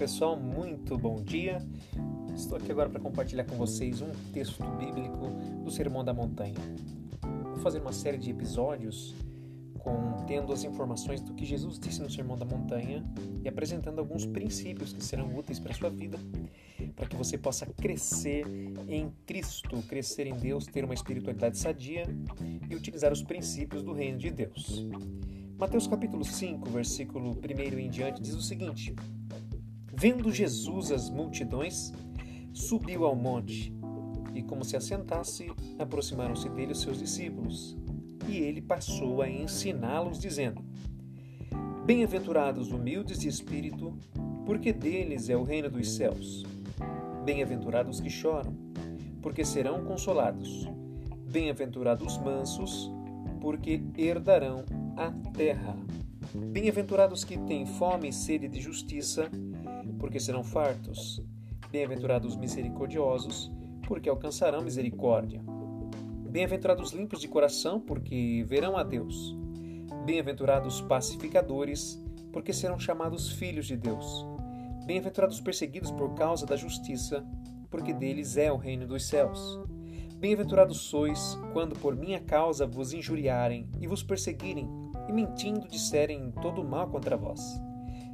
pessoal, muito bom dia. Estou aqui agora para compartilhar com vocês um texto bíblico do Sermão da Montanha. Vou fazer uma série de episódios contendo as informações do que Jesus disse no Sermão da Montanha e apresentando alguns princípios que serão úteis para a sua vida, para que você possa crescer em Cristo, crescer em Deus, ter uma espiritualidade sadia e utilizar os princípios do reino de Deus. Mateus capítulo 5, versículo 1 em diante diz o seguinte: Vendo Jesus as multidões, subiu ao monte, e como se assentasse, aproximaram-se dele os seus discípulos, e ele passou a ensiná-los, dizendo: Bem-aventurados humildes de espírito, porque deles é o reino dos céus. Bem-aventurados que choram, porque serão consolados. Bem-aventurados mansos, porque herdarão a terra. Bem-aventurados que têm fome e sede de justiça, porque serão fartos. Bem-aventurados misericordiosos, porque alcançarão misericórdia. Bem-aventurados limpos de coração, porque verão a Deus. Bem-aventurados pacificadores, porque serão chamados filhos de Deus. Bem-aventurados perseguidos por causa da justiça, porque deles é o reino dos céus. Bem-aventurados sois quando por minha causa vos injuriarem e vos perseguirem e mentindo disserem todo mal contra vós.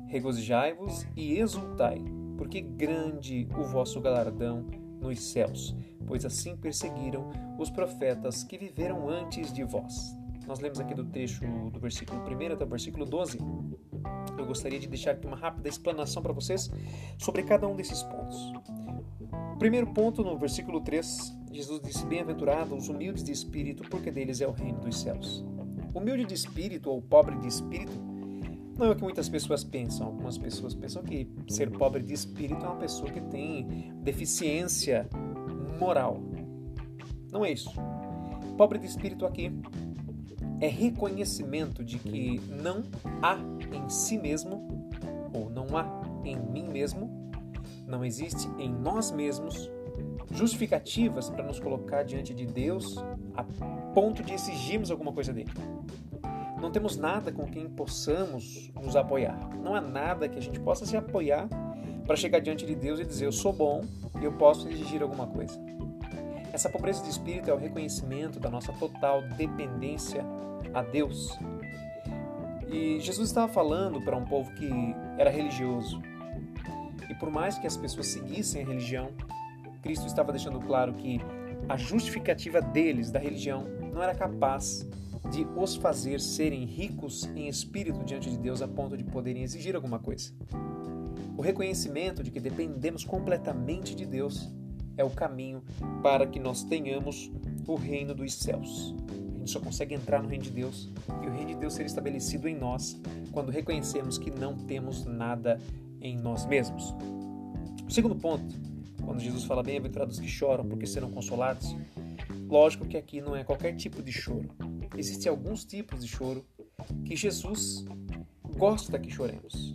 Regozijai-vos e exultai, porque grande o vosso galardão nos céus, pois assim perseguiram os profetas que viveram antes de vós. Nós lemos aqui do trecho do versículo 1 até o versículo 12. Eu gostaria de deixar aqui uma rápida explanação para vocês sobre cada um desses pontos. Primeiro ponto, no versículo 3, Jesus disse: Bem-aventurados os humildes de espírito, porque deles é o reino dos céus. Humilde de espírito ou pobre de espírito não é o que muitas pessoas pensam. Algumas pessoas pensam que ser pobre de espírito é uma pessoa que tem deficiência moral. Não é isso. Pobre de espírito aqui é reconhecimento de que não há em si mesmo, ou não há em mim mesmo, não existe em nós mesmos justificativas para nos colocar diante de Deus a ponto de exigirmos alguma coisa dele. Não temos nada com quem possamos nos apoiar. Não há nada que a gente possa se apoiar para chegar diante de Deus e dizer: Eu sou bom e eu posso exigir alguma coisa. Essa pobreza de espírito é o reconhecimento da nossa total dependência a Deus. E Jesus estava falando para um povo que era religioso. E por mais que as pessoas seguissem a religião, Cristo estava deixando claro que a justificativa deles, da religião, não era capaz de os fazer serem ricos em espírito diante de Deus a ponto de poderem exigir alguma coisa. O reconhecimento de que dependemos completamente de Deus é o caminho para que nós tenhamos o reino dos céus. A gente só consegue entrar no reino de Deus e o reino de Deus ser estabelecido em nós quando reconhecemos que não temos nada em nós mesmos. O segundo ponto quando Jesus fala bem-aventurados que choram porque serão consolados, lógico que aqui não é qualquer tipo de choro. Existem alguns tipos de choro que Jesus gosta que choremos,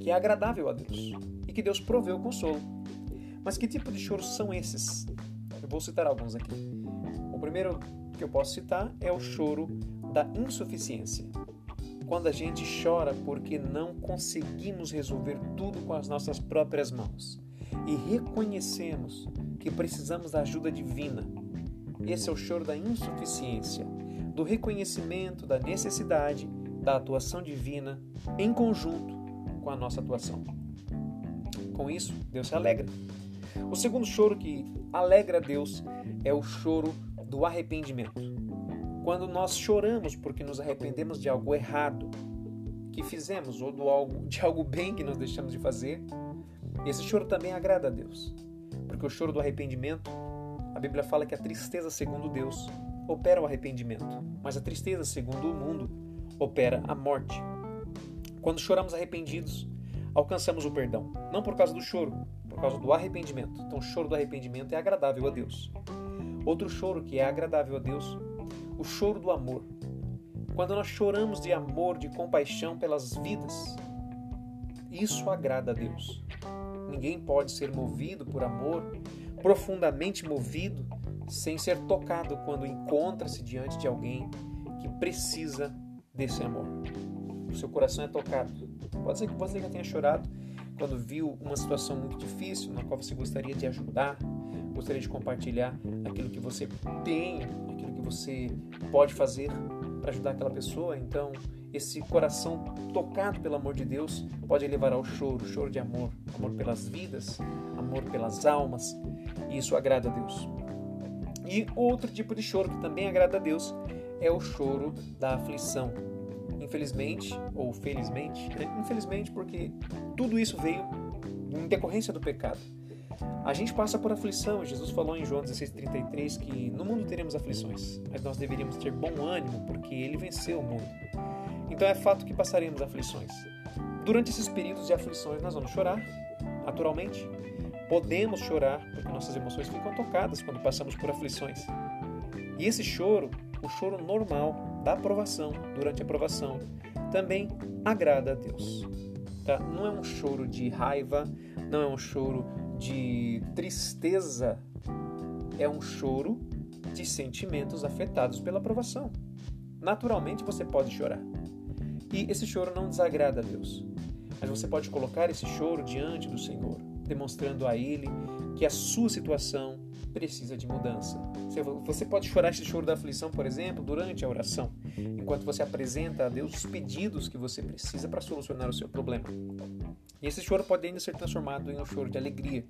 que é agradável a Deus e que Deus proveu o consolo. Mas que tipo de choros são esses? Eu vou citar alguns aqui. O primeiro que eu posso citar é o choro da insuficiência. Quando a gente chora porque não conseguimos resolver tudo com as nossas próprias mãos e reconhecemos que precisamos da ajuda divina. Esse é o choro da insuficiência, do reconhecimento da necessidade da atuação divina em conjunto com a nossa atuação. Com isso, Deus se alegra. O segundo choro que alegra Deus é o choro do arrependimento. Quando nós choramos porque nos arrependemos de algo errado que fizemos ou do algo, de algo bem que nós deixamos de fazer, esse choro também agrada a Deus, porque o choro do arrependimento, a Bíblia fala que a tristeza segundo Deus opera o arrependimento, mas a tristeza segundo o mundo opera a morte. Quando choramos arrependidos, alcançamos o perdão, não por causa do choro, por causa do arrependimento. Então, o choro do arrependimento é agradável a Deus. Outro choro que é agradável a Deus, o choro do amor. Quando nós choramos de amor, de compaixão pelas vidas, isso agrada a Deus. Ninguém pode ser movido por amor, profundamente movido, sem ser tocado quando encontra-se diante de alguém que precisa desse amor. O seu coração é tocado. Pode ser que você já tenha chorado quando viu uma situação muito difícil na qual você gostaria de ajudar, gostaria de compartilhar aquilo que você tem, aquilo que você pode fazer para ajudar aquela pessoa. Então, esse coração tocado pelo amor de Deus pode levar ao choro, choro de amor, amor pelas vidas, amor pelas almas, e isso agrada a Deus. E outro tipo de choro que também agrada a Deus é o choro da aflição. Infelizmente, ou felizmente, né? infelizmente, porque tudo isso veio em decorrência do pecado. A gente passa por aflição. Jesus falou em João 16,33 que no mundo teremos aflições, mas nós deveríamos ter bom ânimo porque ele venceu o mundo. Então é fato que passaremos aflições. Durante esses períodos de aflições, nós vamos chorar, naturalmente. Podemos chorar porque nossas emoções ficam tocadas quando passamos por aflições. E esse choro, o choro normal da aprovação, durante a aprovação, também agrada a Deus. Tá? Não é um choro de raiva, não é um choro de tristeza, é um choro de sentimentos afetados pela aprovação. Naturalmente você pode chorar. E esse choro não desagrada a Deus. Mas você pode colocar esse choro diante do Senhor, demonstrando a Ele que a sua situação precisa de mudança. Você pode chorar esse choro da aflição, por exemplo, durante a oração, enquanto você apresenta a Deus os pedidos que você precisa para solucionar o seu problema. E esse choro pode ainda ser transformado em um choro de alegria.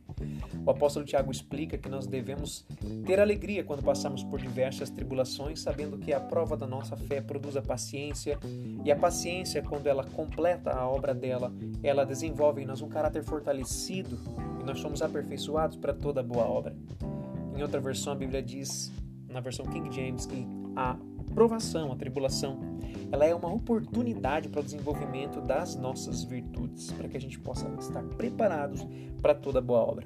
O apóstolo Tiago explica que nós devemos ter alegria quando passamos por diversas tribulações, sabendo que a prova da nossa fé produz a paciência, e a paciência, quando ela completa a obra dela, ela desenvolve em nós um caráter fortalecido e nós somos aperfeiçoados para toda boa obra. Em outra versão, a Bíblia diz, na versão King James, que a provação, a tribulação, ela é uma oportunidade para o desenvolvimento das nossas virtudes, para que a gente possa estar preparados para toda boa obra.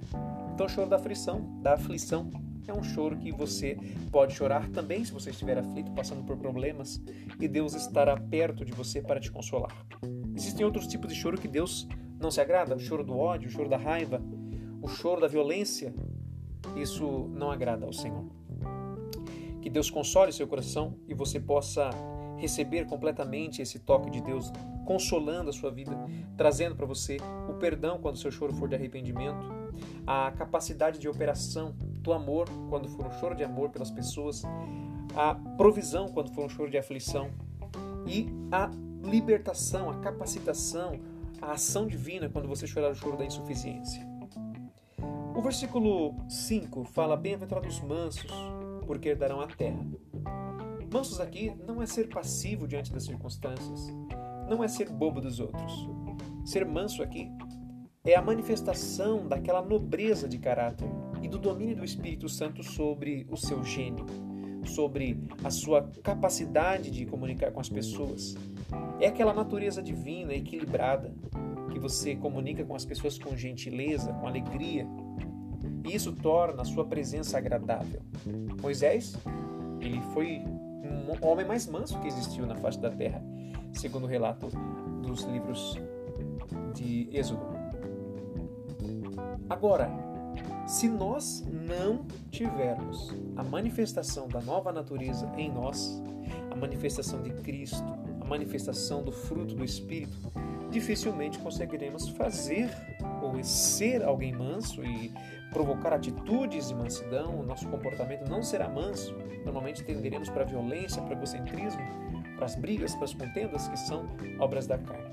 Então, o choro da aflição, da aflição, é um choro que você pode chorar também se você estiver aflito, passando por problemas, e Deus estará perto de você para te consolar. Existem outros tipos de choro que Deus não se agrada: o choro do ódio, o choro da raiva, o choro da violência. Isso não agrada ao Senhor. Que Deus console seu coração e você possa receber completamente esse toque de Deus, consolando a sua vida, trazendo para você o perdão quando seu choro for de arrependimento, a capacidade de operação do amor quando for um choro de amor pelas pessoas, a provisão quando for um choro de aflição e a libertação, a capacitação, a ação divina quando você chorar o choro da insuficiência. O versículo 5 fala: Bem-aventurados mansos, porque herdarão a terra. Mansos aqui não é ser passivo diante das circunstâncias, não é ser bobo dos outros. Ser manso aqui é a manifestação daquela nobreza de caráter e do domínio do Espírito Santo sobre o seu gênio, sobre a sua capacidade de comunicar com as pessoas. É aquela natureza divina, equilibrada, que você comunica com as pessoas com gentileza, com alegria, e isso torna a sua presença agradável. Moisés, ele foi um homem mais manso que existiu na face da terra, segundo o relato dos livros de Êxodo. Agora, se nós não tivermos a manifestação da nova natureza em nós, a manifestação de Cristo, a manifestação do fruto do Espírito, dificilmente conseguiremos fazer ou ser alguém manso e provocar atitudes de mansidão, o nosso comportamento não será manso. Normalmente tenderemos para a violência, para o egocentrismo, para as brigas, para as contendas que são obras da carne.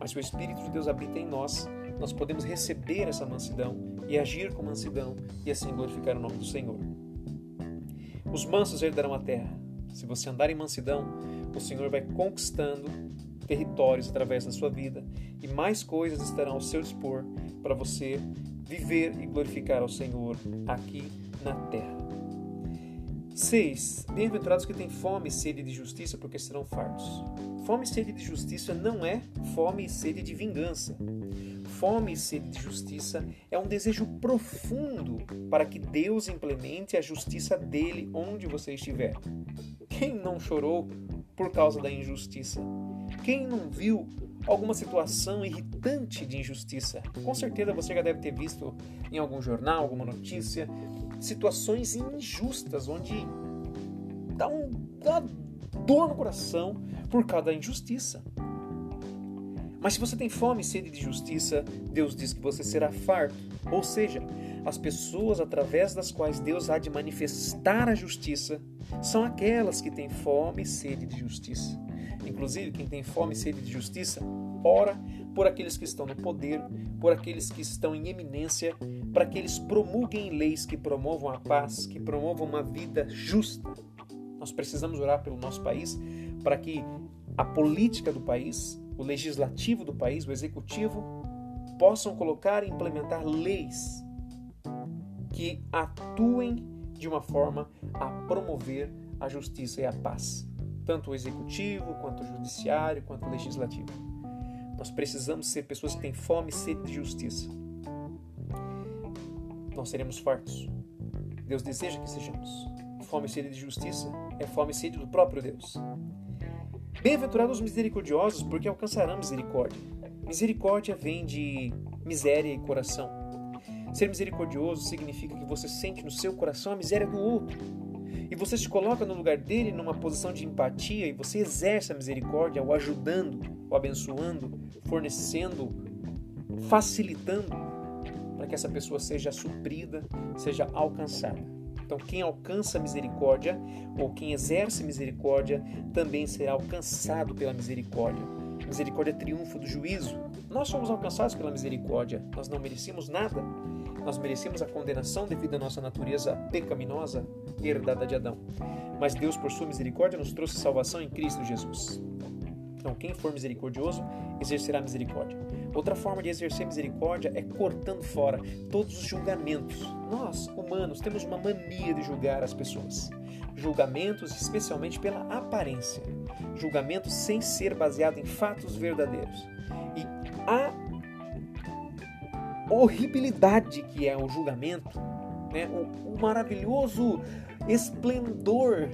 Mas se o Espírito de Deus habita em nós, nós podemos receber essa mansidão e agir com mansidão e assim glorificar o nome do Senhor. Os mansos herdarão a terra. Se você andar em mansidão, o Senhor vai conquistando territórios através da sua vida e mais coisas estarão ao seu dispor para você viver e glorificar ao Senhor aqui na terra. 6. Bem-aventurados que têm fome e sede de justiça, porque serão fartos. Fome e sede de justiça não é fome e sede de vingança. Fome e sede de justiça é um desejo profundo para que Deus implemente a justiça dele onde você estiver. Quem não chorou por causa da injustiça? Quem não viu alguma situação irritante de injustiça? Com certeza você já deve ter visto em algum jornal, alguma notícia, situações injustas onde dá um dá dor no coração por causa da injustiça. Mas se você tem fome e sede de justiça, Deus diz que você será farto. Ou seja, as pessoas através das quais Deus há de manifestar a justiça são aquelas que têm fome e sede de justiça. Inclusive, quem tem fome e sede de justiça, ora por aqueles que estão no poder, por aqueles que estão em eminência, para que eles promulguem leis que promovam a paz, que promovam uma vida justa. Nós precisamos orar pelo nosso país para que a política do país, o legislativo do país, o executivo, possam colocar e implementar leis que atuem de uma forma a promover a justiça e a paz, tanto o executivo, quanto o judiciário, quanto o legislativo. Nós precisamos ser pessoas que têm fome e sede de justiça. Nós seremos fartos. Deus deseja que sejamos. Fome e sede de justiça é fome e sede do próprio Deus. Bem-aventurados os misericordiosos, porque alcançarão misericórdia. Misericórdia vem de miséria e coração. Ser misericordioso significa que você sente no seu coração a miséria do outro. E você se coloca no lugar dele numa posição de empatia e você exerce a misericórdia o ajudando, o abençoando, fornecendo, facilitando para que essa pessoa seja suprida, seja alcançada. Então, quem alcança misericórdia ou quem exerce misericórdia também será alcançado pela misericórdia. Misericórdia é triunfo do juízo. Nós somos alcançados pela misericórdia. Nós não merecíamos nada. Nós merecíamos a condenação devido à nossa natureza pecaminosa herdada de Adão. Mas Deus, por sua misericórdia, nos trouxe salvação em Cristo Jesus. Então, quem for misericordioso, exercerá misericórdia. Outra forma de exercer misericórdia é cortando fora todos os julgamentos. Nós, humanos, temos uma mania de julgar as pessoas. Julgamentos, especialmente pela aparência. Julgamentos sem ser baseado em fatos verdadeiros. E a horribilidade que é o julgamento, né? o, o maravilhoso esplendor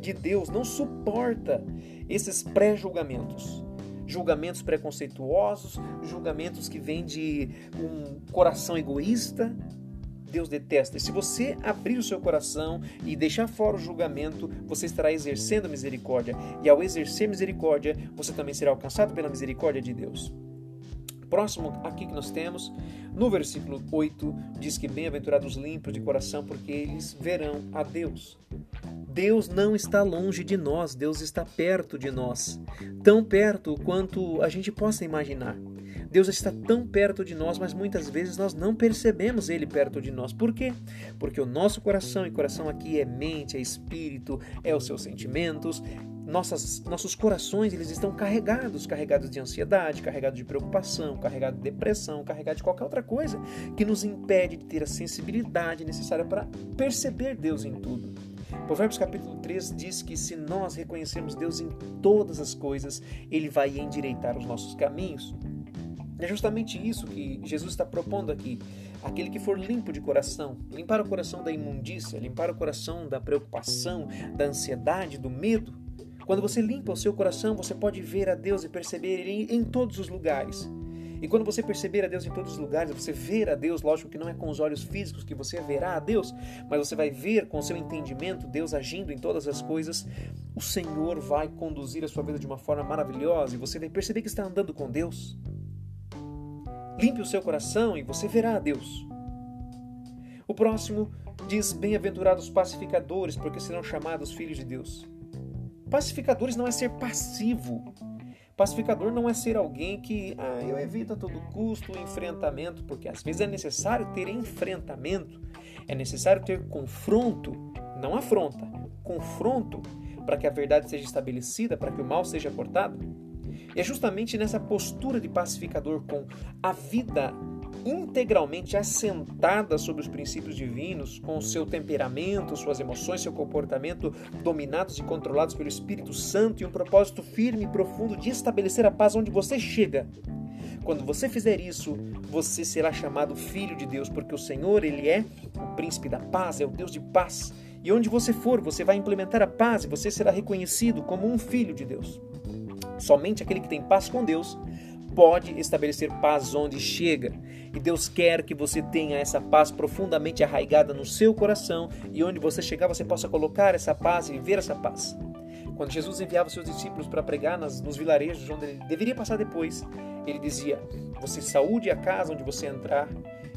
de Deus não suporta esses pré-julgamentos. Julgamentos preconceituosos, julgamentos que vêm de um coração egoísta. Deus detesta. E se você abrir o seu coração e deixar fora o julgamento, você estará exercendo misericórdia. E ao exercer misericórdia, você também será alcançado pela misericórdia de Deus. Próximo aqui que nós temos, no versículo 8, diz que bem-aventurados limpos de coração, porque eles verão a Deus. Deus não está longe de nós, Deus está perto de nós, tão perto quanto a gente possa imaginar. Deus está tão perto de nós, mas muitas vezes nós não percebemos Ele perto de nós. Por quê? Porque o nosso coração, e coração aqui é mente, é espírito, é os seus sentimentos, nossas, nossos corações eles estão carregados, carregados de ansiedade, carregados de preocupação, carregados de depressão, carregados de qualquer outra coisa que nos impede de ter a sensibilidade necessária para perceber Deus em tudo. Provérbios capítulo 3 diz que se nós reconhecermos Deus em todas as coisas, Ele vai endireitar os nossos caminhos. É justamente isso que Jesus está propondo aqui. Aquele que for limpo de coração, limpar o coração da imundícia, limpar o coração da preocupação, da ansiedade, do medo. Quando você limpa o seu coração, você pode ver a Deus e perceber Ele em todos os lugares. E quando você perceber a Deus em todos os lugares, você ver a Deus, lógico que não é com os olhos físicos que você verá a Deus, mas você vai ver com o seu entendimento Deus agindo em todas as coisas, o Senhor vai conduzir a sua vida de uma forma maravilhosa e você vai perceber que está andando com Deus. Limpe o seu coração e você verá a Deus. O próximo diz: Bem-aventurados pacificadores, porque serão chamados filhos de Deus. Pacificadores não é ser passivo, Pacificador não é ser alguém que ah, eu evito a todo custo o enfrentamento, porque às vezes é necessário ter enfrentamento, é necessário ter confronto, não afronta, confronto para que a verdade seja estabelecida, para que o mal seja cortado. E é justamente nessa postura de pacificador com a vida integralmente assentada sobre os princípios divinos, com seu temperamento, suas emoções, seu comportamento dominados e controlados pelo Espírito Santo e um propósito firme e profundo de estabelecer a paz onde você chega. Quando você fizer isso, você será chamado filho de Deus, porque o Senhor, ele é o príncipe da paz, é o Deus de paz. E onde você for, você vai implementar a paz e você será reconhecido como um filho de Deus. Somente aquele que tem paz com Deus pode estabelecer paz onde chega. E Deus quer que você tenha essa paz profundamente arraigada no seu coração e onde você chegar você possa colocar essa paz e viver essa paz. Quando Jesus enviava seus discípulos para pregar nas, nos vilarejos onde ele deveria passar depois, ele dizia: Você saúde a casa onde você entrar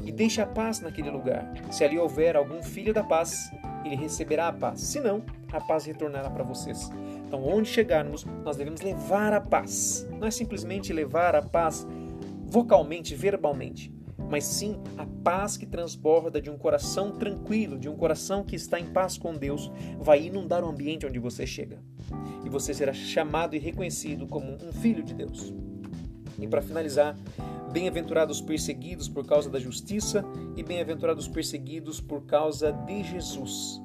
e deixe a paz naquele lugar. Se ali houver algum filho da paz, ele receberá a paz. Se não, a paz retornará para vocês. Então, onde chegarmos, nós devemos levar a paz. Não é simplesmente levar a paz vocalmente, verbalmente, mas sim a paz que transborda de um coração tranquilo, de um coração que está em paz com Deus, vai inundar o ambiente onde você chega. E você será chamado e reconhecido como um filho de Deus. E para finalizar, bem-aventurados perseguidos por causa da justiça e bem-aventurados perseguidos por causa de Jesus.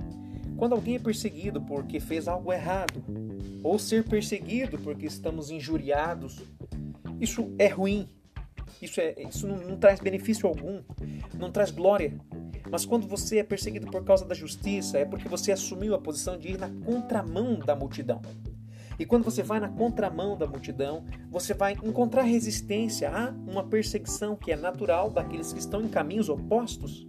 Quando alguém é perseguido porque fez algo errado, ou ser perseguido porque estamos injuriados, isso é ruim. Isso, é, isso não, não traz benefício algum, não traz glória. Mas quando você é perseguido por causa da justiça, é porque você assumiu a posição de ir na contramão da multidão. E quando você vai na contramão da multidão, você vai encontrar resistência a uma perseguição que é natural daqueles que estão em caminhos opostos.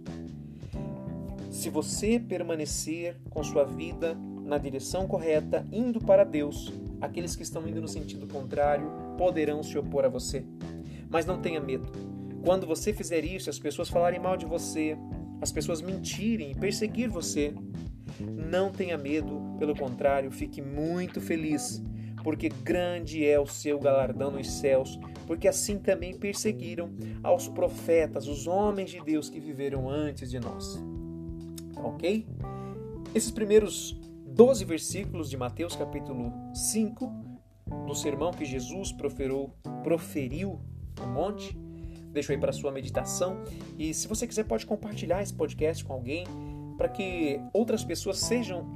Se você permanecer com sua vida na direção correta, indo para Deus, aqueles que estão indo no sentido contrário poderão se opor a você. Mas não tenha medo. Quando você fizer isso, as pessoas falarem mal de você, as pessoas mentirem e perseguir você, não tenha medo, pelo contrário, fique muito feliz, porque grande é o seu galardão nos céus, porque assim também perseguiram aos profetas, os homens de Deus que viveram antes de nós ok? Esses primeiros 12 versículos de Mateus capítulo 5, do sermão que Jesus proferiu, proferiu no monte, deixo aí para sua meditação. E se você quiser, pode compartilhar esse podcast com alguém para que outras pessoas sejam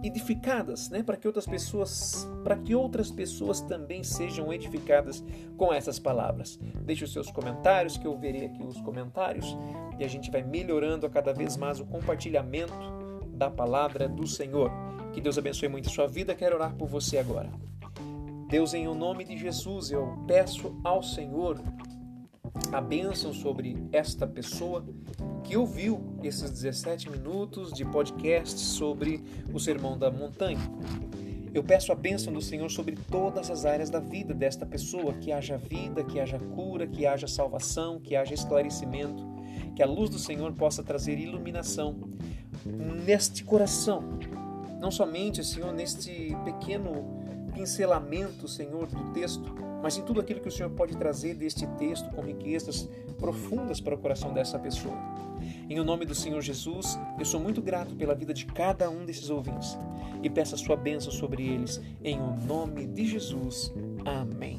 edificadas, né? Para que outras pessoas, para que outras pessoas também sejam edificadas com essas palavras. Deixe os seus comentários, que eu verei aqui os comentários e a gente vai melhorando a cada vez mais o compartilhamento da palavra do Senhor. Que Deus abençoe muito a sua vida. Quero orar por você agora. Deus, em o nome de Jesus, eu peço ao Senhor a bênção sobre esta pessoa que ouviu esses 17 minutos de podcast sobre o Sermão da Montanha. Eu peço a bênção do Senhor sobre todas as áreas da vida desta pessoa, que haja vida, que haja cura, que haja salvação, que haja esclarecimento, que a luz do Senhor possa trazer iluminação neste coração, não somente, Senhor, neste pequeno pincelamento, Senhor, do texto, mas em tudo aquilo que o Senhor pode trazer deste texto com riquezas profundas para o coração dessa pessoa. Em o nome do Senhor Jesus, eu sou muito grato pela vida de cada um desses ouvintes e peço a sua bênção sobre eles. Em o nome de Jesus. Amém.